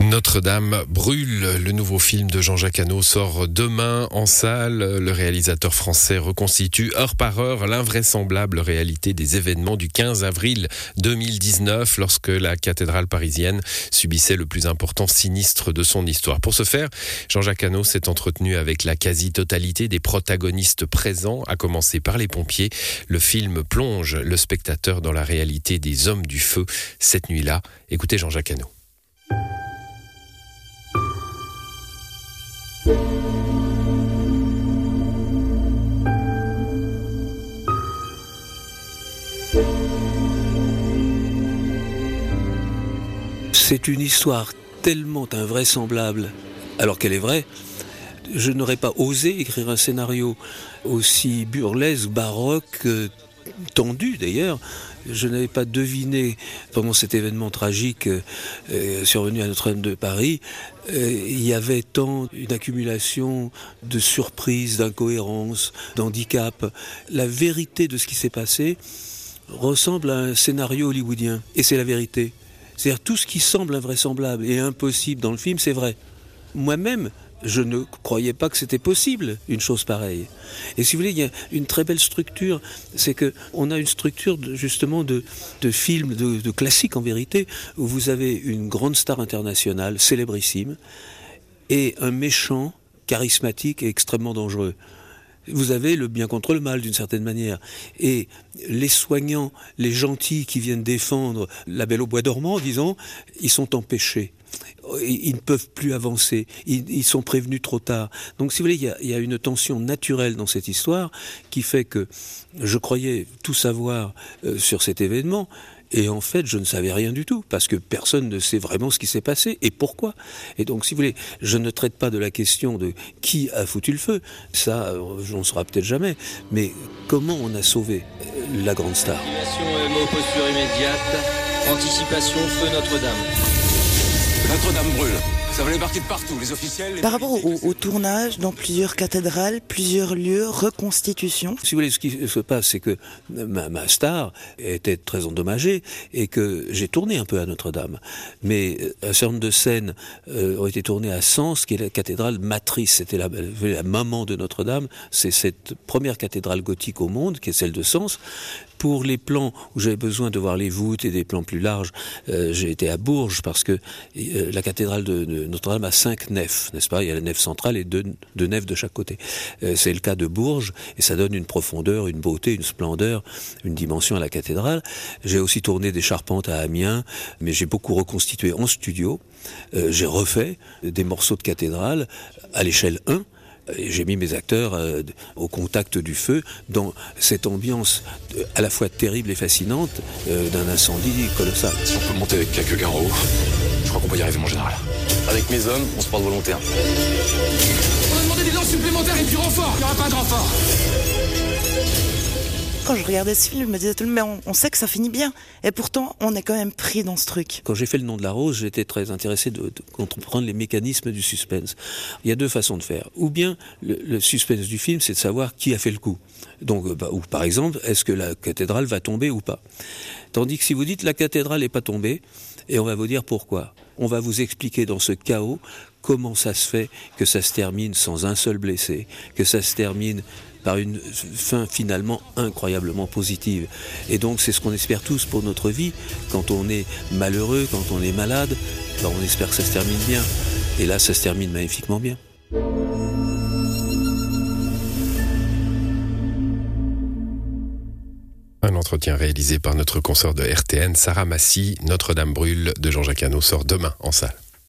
Notre-Dame brûle. Le nouveau film de Jean-Jacques Hano sort demain en salle. Le réalisateur français reconstitue heure par heure l'invraisemblable réalité des événements du 15 avril 2019 lorsque la cathédrale parisienne subissait le plus important sinistre de son histoire. Pour ce faire, Jean-Jacques Hano s'est entretenu avec la quasi-totalité des protagonistes présents, à commencer par les pompiers. Le film plonge le spectateur dans la réalité des hommes du feu cette nuit-là. Écoutez Jean-Jacques Hano. C'est une histoire tellement invraisemblable, alors qu'elle est vraie. Je n'aurais pas osé écrire un scénario aussi burlesque, baroque, euh, tendu d'ailleurs. Je n'avais pas deviné pendant cet événement tragique euh, survenu à Notre-Dame de Paris, euh, il y avait tant une accumulation de surprises, d'incohérences, d'handicaps. La vérité de ce qui s'est passé ressemble à un scénario hollywoodien, et c'est la vérité. C'est-à-dire tout ce qui semble invraisemblable et impossible dans le film, c'est vrai. Moi-même, je ne croyais pas que c'était possible une chose pareille. Et si vous voulez, il y a une très belle structure, c'est que on a une structure justement de, de films, de, de en vérité, où vous avez une grande star internationale, célébrissime, et un méchant charismatique et extrêmement dangereux vous avez le bien contre le mal d'une certaine manière. Et les soignants, les gentils qui viennent défendre la belle au bois dormant, disons, ils sont empêchés. Ils ne peuvent plus avancer. Ils, sont prévenus trop tard. Donc, si vous voulez, il y, a, une tension naturelle dans cette histoire qui fait que je croyais tout savoir euh, sur cet événement. Et en fait, je ne savais rien du tout, parce que personne ne sait vraiment ce qui s'est passé et pourquoi. Et donc, si vous voulez, je ne traite pas de la question de qui a foutu le feu, ça, j'en saura peut-être jamais, mais comment on a sauvé euh, la grande star? posture immédiate, anticipation, feu Notre-Dame. Notre-Dame brûle. Ça partir de partout, les officiels. Par rapport au, au, tournage dans plusieurs cathédrales, plusieurs lieux, reconstitution. Si vous voulez, ce qui se passe, c'est que ma, ma, star était très endommagée et que j'ai tourné un peu à Notre-Dame. Mais un certain nombre de scènes euh, ont été tournées à Sens, qui est la cathédrale matrice. C'était la, la maman de Notre-Dame. C'est cette première cathédrale gothique au monde, qui est celle de Sens. Pour les plans où j'avais besoin de voir les voûtes et des plans plus larges, euh, j'ai été à Bourges parce que euh, la cathédrale de, Notre-Dame a cinq nefs, n'est-ce pas? Il y a la nef centrale et deux, nefs de chaque côté. Euh, c'est le cas de Bourges et ça donne une profondeur, une beauté, une splendeur, une dimension à la cathédrale. J'ai aussi tourné des charpentes à Amiens, mais j'ai beaucoup reconstitué en studio. J'ai refait des morceaux de cathédrale à l'échelle 1 j'ai mis mes acteurs euh, au contact du feu dans cette ambiance euh, à la fois terrible et fascinante euh, d'un incendie colossal. Si on peut monter avec quelques gars en haut, je crois qu'on peut y arriver, mon général. Avec mes hommes, on se porte volontaire. On a demandé des lances supplémentaires et du renfort. Il n'y aura pas de renfort quand je regardais ce film, je me disais tout le mais on, sait que ça finit bien. Et pourtant, on est quand même pris dans ce truc. Quand j'ai fait le nom de la rose, j'étais très intéressé de, comprendre les mécanismes du suspense. Il y a deux façons de faire. Ou bien, le, suspense du film, c'est de savoir qui a fait le coup. Donc, bah, ou par exemple, est-ce que la cathédrale va tomber ou pas? Tandis que si vous dites la cathédrale n'est pas tombée, et on va vous dire pourquoi. On va vous expliquer dans ce chaos comment ça se fait que ça se termine sans un seul blessé, que ça se termine par une fin finalement incroyablement positive? Et donc c'est ce qu'on espère tous pour notre vie. Quand on est malheureux, quand on est malade, ben on espère que ça se termine bien. Et là, ça se termine magnifiquement bien. Un entretien réalisé par notre consoeur de RTN, Sarah Massy, Notre-Dame brûle de Jean-Jacques Hano sort demain en salle.